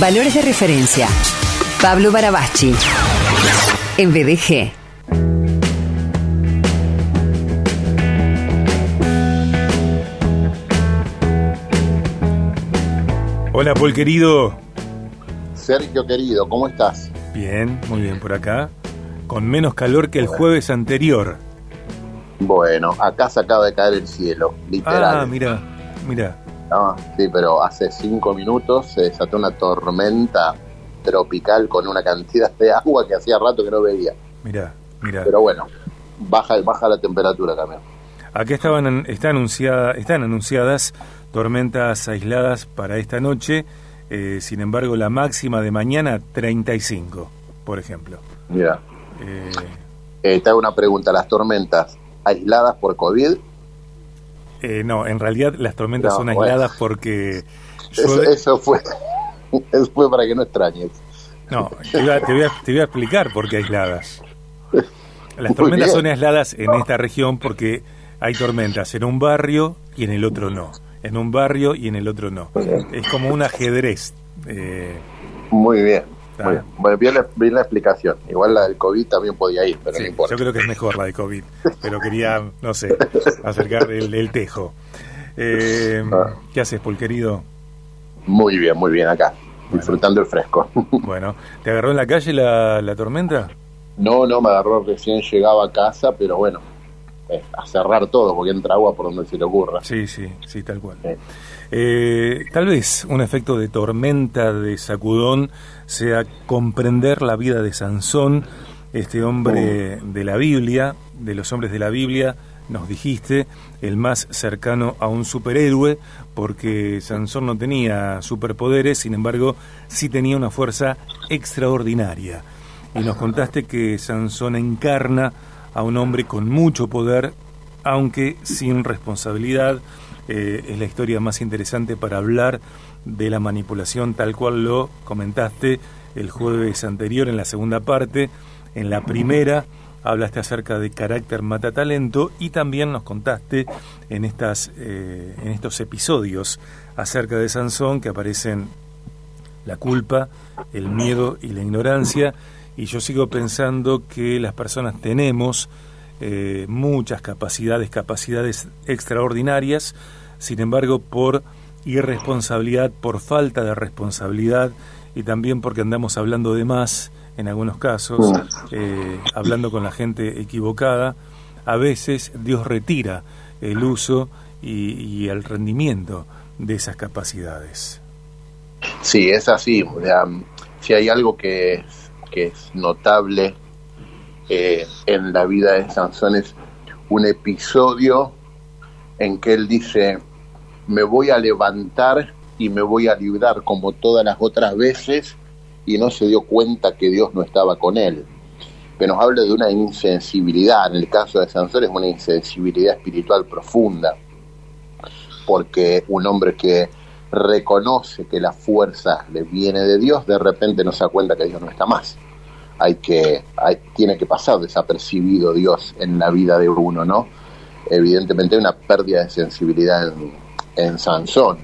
Valores de referencia. Pablo Barabachi. En BDG. Hola, Paul querido. Sergio querido, ¿cómo estás? Bien, muy bien por acá. Con menos calor que el jueves anterior. Bueno, acá se acaba de caer el cielo, literal. Ah, mira, mira. No, sí, pero hace cinco minutos se desató una tormenta tropical con una cantidad de agua que hacía rato que no veía. Mira, mira. Pero bueno, baja, baja la temperatura también. Aquí estaban, está anunciada, están anunciadas tormentas aisladas para esta noche. Eh, sin embargo, la máxima de mañana 35, por ejemplo. Mira. Eh, Esta una pregunta, ¿las tormentas aisladas por COVID? Eh, no, en realidad las tormentas son aisladas porque... Eso, fue, eso fue para que no extrañes. No, te, voy a, te voy a explicar por qué aisladas. Las tormentas son aisladas en esta región porque hay tormentas en un barrio y en el otro no. En un barrio y en el otro no. Es como un ajedrez. Eh, muy bien. Bueno, bien la, explicación. Igual la del COVID también podía ir, pero no importa. Yo creo que es mejor la de COVID, pero quería, no sé, acercar el, tejo. Eh, ah. ¿Qué haces, Paul, querido? Muy bien, muy bien acá, disfrutando el fresco. Bueno, ¿te agarró en la calle la, la tormenta? No, no, me agarró recién llegaba a casa, pero bueno, eh, a cerrar todo, porque entra agua por donde se le ocurra. Sí, sí, sí, tal cual. Eh, tal vez un efecto de tormenta, de sacudón, sea comprender la vida de Sansón, este hombre de la Biblia, de los hombres de la Biblia, nos dijiste, el más cercano a un superhéroe, porque Sansón no tenía superpoderes, sin embargo, sí tenía una fuerza extraordinaria. Y nos contaste que Sansón encarna a un hombre con mucho poder, aunque sin responsabilidad. Eh, es la historia más interesante para hablar de la manipulación tal cual lo comentaste el jueves anterior en la segunda parte. En la primera hablaste acerca de carácter mata talento y también nos contaste en, estas, eh, en estos episodios acerca de Sansón que aparecen la culpa, el miedo y la ignorancia y yo sigo pensando que las personas tenemos eh, muchas capacidades, capacidades extraordinarias, sin embargo por irresponsabilidad, por falta de responsabilidad y también porque andamos hablando de más en algunos casos, eh, hablando con la gente equivocada, a veces Dios retira el uso y, el rendimiento de esas capacidades. Sí, es así. si hay algo que que es notable eh, en la vida de Sansón es un episodio en que él dice, me voy a levantar y me voy a librar como todas las otras veces y no se dio cuenta que Dios no estaba con él. Pero nos habla de una insensibilidad, en el caso de Sansón es una insensibilidad espiritual profunda, porque un hombre que reconoce que la fuerza le viene de Dios, de repente no se da cuenta que Dios no está más. Hay que, hay, tiene que pasar desapercibido Dios en la vida de uno, ¿no? Evidentemente hay una pérdida de sensibilidad en, en Sansón.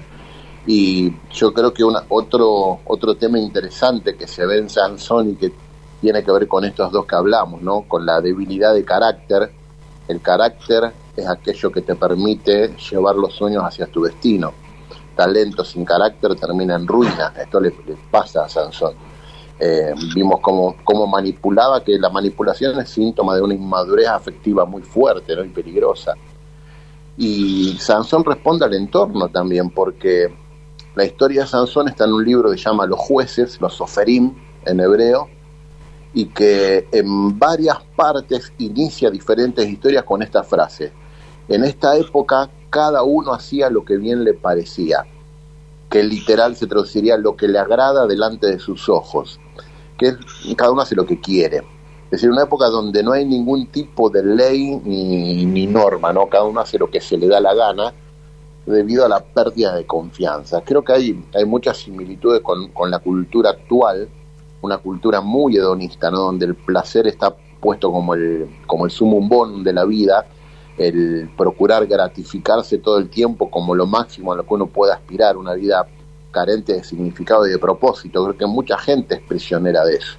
Y yo creo que una, otro, otro tema interesante que se ve en Sansón y que tiene que ver con estos dos que hablamos, ¿no? Con la debilidad de carácter. El carácter es aquello que te permite llevar los sueños hacia tu destino talento sin carácter termina en ruina. Esto le, pasa a Sansón. Eh, vimos cómo, cómo, manipulaba, que la manipulación es síntoma de una inmadurez afectiva muy fuerte ¿no? y peligrosa. Y Sansón responde al entorno también, porque la historia de Sansón está en un libro que se llama Los jueces, los soferim en hebreo, y que en varias partes inicia diferentes historias con esta frase. En esta época cada uno hacía lo que bien le parecía, que literal se traduciría lo que le agrada delante de sus ojos, que cada uno hace lo que quiere. Es decir, una época donde no hay ningún tipo de ley ni, norma, ¿no? Cada uno hace lo que se le da la gana debido a la pérdida de confianza. Creo que hay, hay muchas similitudes con, con la cultura actual, una cultura muy hedonista, ¿no? Donde el placer está puesto como el, como el sumum bonum de la vida, el procurar gratificarse todo el tiempo como lo máximo a lo que uno puede aspirar, una vida carente de significado y de propósito. Creo que mucha gente es prisionera de eso.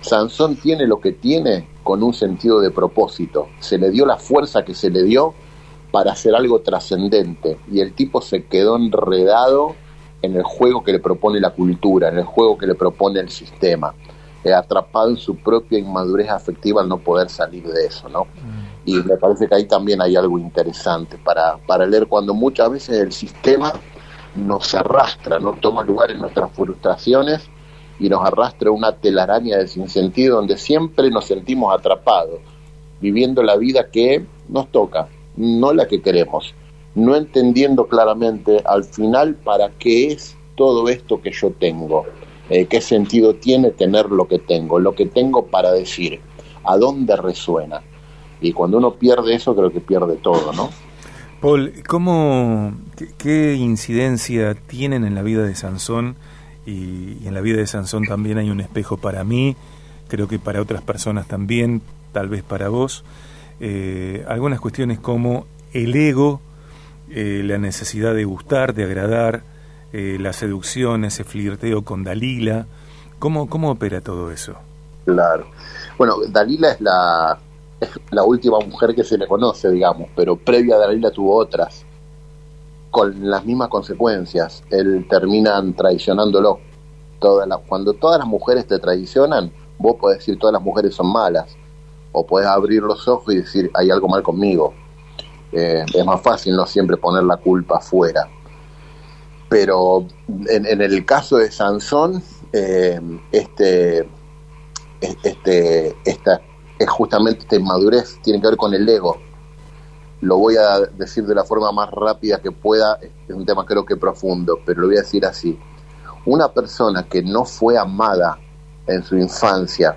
Sansón tiene lo que tiene con un sentido de propósito. Se le dio la fuerza que se le dio para hacer algo trascendente y el tipo se quedó enredado en el juego que le propone la cultura, en el juego que le propone el sistema, eh, atrapado en su propia inmadurez afectiva al no poder salir de eso, ¿no? Y me parece que ahí también hay algo interesante para, para leer cuando muchas veces el sistema nos arrastra, no toma lugar en nuestras frustraciones y nos arrastra una telaraña de sinsentido donde siempre nos sentimos atrapados, viviendo la vida que nos toca, no la que queremos, no entendiendo claramente al final para qué es todo esto que yo tengo, eh, qué sentido tiene tener lo que tengo, lo que tengo para decir, a dónde resuena. Y cuando uno pierde eso, creo que pierde todo, ¿no? Paul, ¿cómo, qué, incidencia tienen en la vida de Sansón? Y, en la vida de Sansón también hay un espejo para mí, creo que para otras personas también, tal vez para vos. Eh, algunas cuestiones como el ego, eh, la necesidad de gustar, de agradar, eh, la seducción, ese flirteo con Dalila. ¿Cómo, ¿Cómo opera todo eso? Claro. Bueno, Dalila es la la última mujer que se le conoce, digamos, pero previa a Dalila tuvo otras, con las mismas consecuencias. Él terminan traicionándolo. Toda la, cuando todas las mujeres te traicionan, vos podés decir todas las mujeres son malas, o podés abrir los ojos y decir hay algo mal conmigo. Eh, es más fácil no siempre poner la culpa afuera. Pero en, el caso de Sansón, eh, este, este, esta es justamente esta inmadurez, tiene que ver con el ego. Lo voy a decir de la forma más rápida que pueda, es un tema creo que profundo, pero lo voy a decir así. Una persona que no fue amada en su infancia,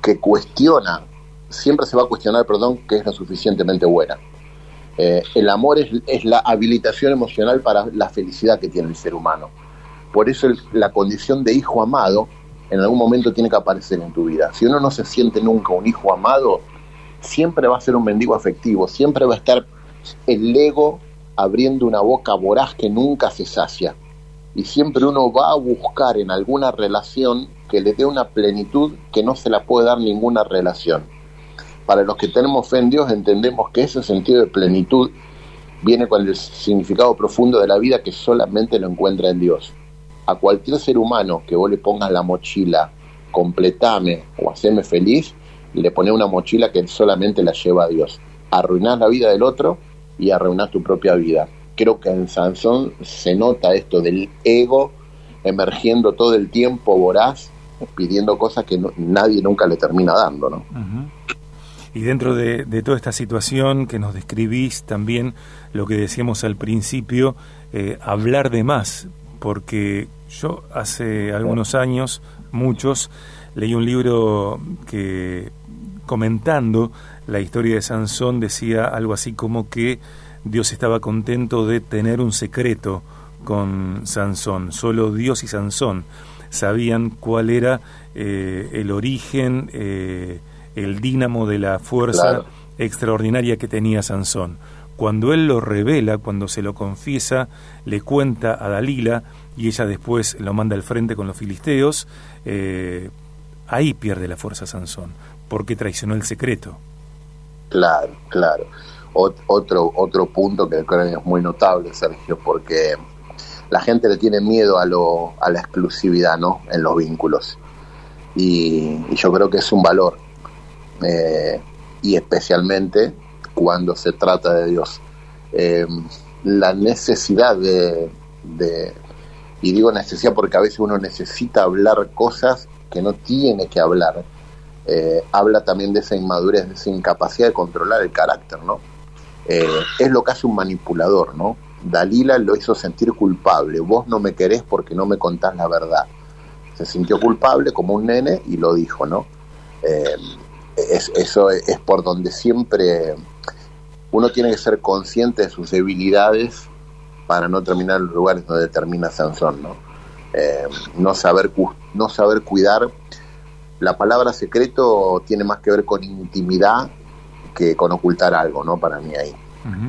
que cuestiona, siempre se va a cuestionar, perdón, que es lo suficientemente buena. Eh, el amor es, es, la habilitación emocional para la felicidad que tiene el ser humano. Por eso la condición de hijo amado en algún momento tiene que aparecer en tu vida. Si uno no se siente nunca un hijo amado, siempre va a ser un mendigo afectivo, siempre va a estar el ego abriendo una boca voraz que nunca se sacia. Y siempre uno va a buscar en alguna relación que le dé una plenitud que no se la puede dar ninguna relación. Para los que tenemos fe en Dios entendemos que ese sentido de plenitud viene con el significado profundo de la vida que solamente lo encuentra en Dios a cualquier ser humano que vos le pongas la mochila, completame o haceme feliz, le pones una mochila que solamente la lleva a Dios. Arruinás la vida del otro y arruinás tu propia vida. Creo que en Sansón se nota esto del ego emergiendo todo el tiempo voraz, pidiendo cosas que nadie nunca le termina dando, ¿no? Y dentro de, toda esta situación que nos describís, también lo que decíamos al principio, eh, hablar de más, porque yo hace algunos años, muchos, leí un libro que comentando la historia de Sansón decía algo así como que Dios estaba contento de tener un secreto con Sansón, solo Dios y Sansón sabían cuál era eh, el origen, eh, el dínamo de la fuerza extraordinaria que tenía Sansón. Cuando él lo revela, cuando se lo confiesa, le cuenta a Dalila, y ella después lo manda al frente con los filisteos, eh, ahí pierde la fuerza Sansón, porque traicionó el secreto. Claro, claro. otro, otro punto que creo que es muy notable, Sergio, porque la gente le tiene miedo a, lo, a la exclusividad ¿no? en los vínculos. Y, yo creo que es un valor. Eh, y especialmente cuando se trata de Dios. Eh, la necesidad de, y digo necesidad porque a veces uno necesita hablar cosas que no tiene que hablar. Eh, habla también de esa inmadurez, de esa incapacidad de controlar el carácter, ¿no? Eh, es lo que hace un manipulador, ¿no? Dalila lo hizo sentir culpable. Vos no me querés porque no me contás la verdad. Se sintió culpable como un nene y lo dijo, ¿no? Eso es por donde siempre uno tiene que ser consciente de sus debilidades para no terminar en los lugares donde termina Sansón, ¿no? Eh, no, saber, no saber cuidar. La palabra secreto tiene más que ver con intimidad que con ocultar algo, ¿no? Para mí ahí.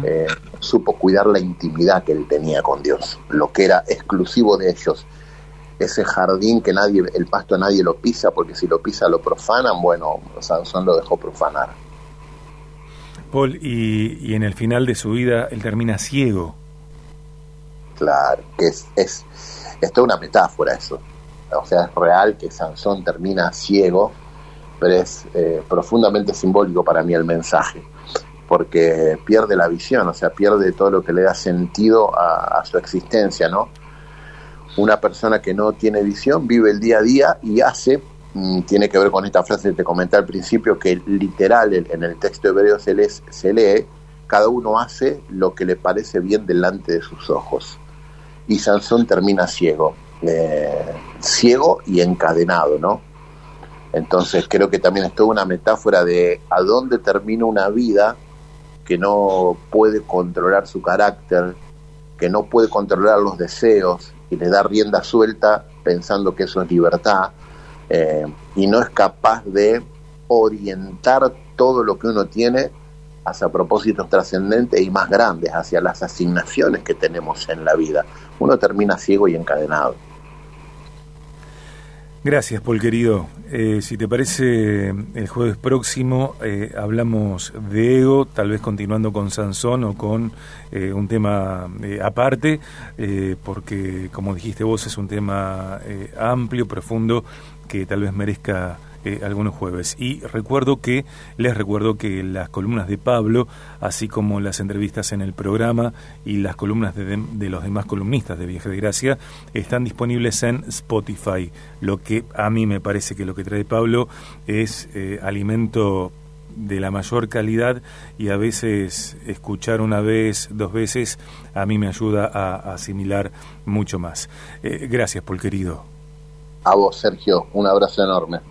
eh, supo cuidar la intimidad que él tenía con Dios, lo que era exclusivo de ellos. Ese jardín que nadie, el pasto nadie lo pisa, porque si lo pisa lo profanan, bueno, Sansón lo dejó profanar. Paul, y, y en el final de su vida él termina ciego. Claro, que es, es, es una metáfora eso. O sea, es real que Sansón termina ciego, pero es eh, profundamente simbólico para mí el mensaje, porque pierde la visión, o sea, pierde todo lo que le da sentido a, su existencia, ¿no? Una persona que no tiene visión vive el día a día y hace, tiene que ver con esta frase que te comenté al principio, que literal en el texto hebreo se, se lee, cada uno hace lo que le parece bien delante de sus ojos. Y Sansón termina ciego, eh, ciego y encadenado, ¿no? Entonces creo que también es toda una metáfora de a dónde termina una vida que no puede controlar su carácter, que no puede controlar los deseos y le da rienda suelta pensando que eso es libertad eh, y no es capaz de orientar todo lo que uno tiene hacia propósitos trascendentes y más grandes, hacia las asignaciones que tenemos en la vida. Uno termina ciego y encadenado. Gracias, Paul querido. Eh, si te parece, el jueves próximo eh, hablamos de ego, tal vez continuando con Sansón o con un tema aparte, porque como dijiste vos es un tema amplio, profundo, que tal vez merezca eh, algunos jueves. Y recuerdo que, les recuerdo que las columnas de Pablo, así como las entrevistas en el programa y las columnas de, los demás columnistas de Viaje de Gracia, están disponibles en Spotify. Lo que a mí me parece que lo que trae Pablo es eh, alimento de la mayor calidad y a veces escuchar una vez, dos veces, a mí me ayuda a, asimilar mucho más. Eh, gracias, Paul querido. A vos, Sergio, un abrazo enorme.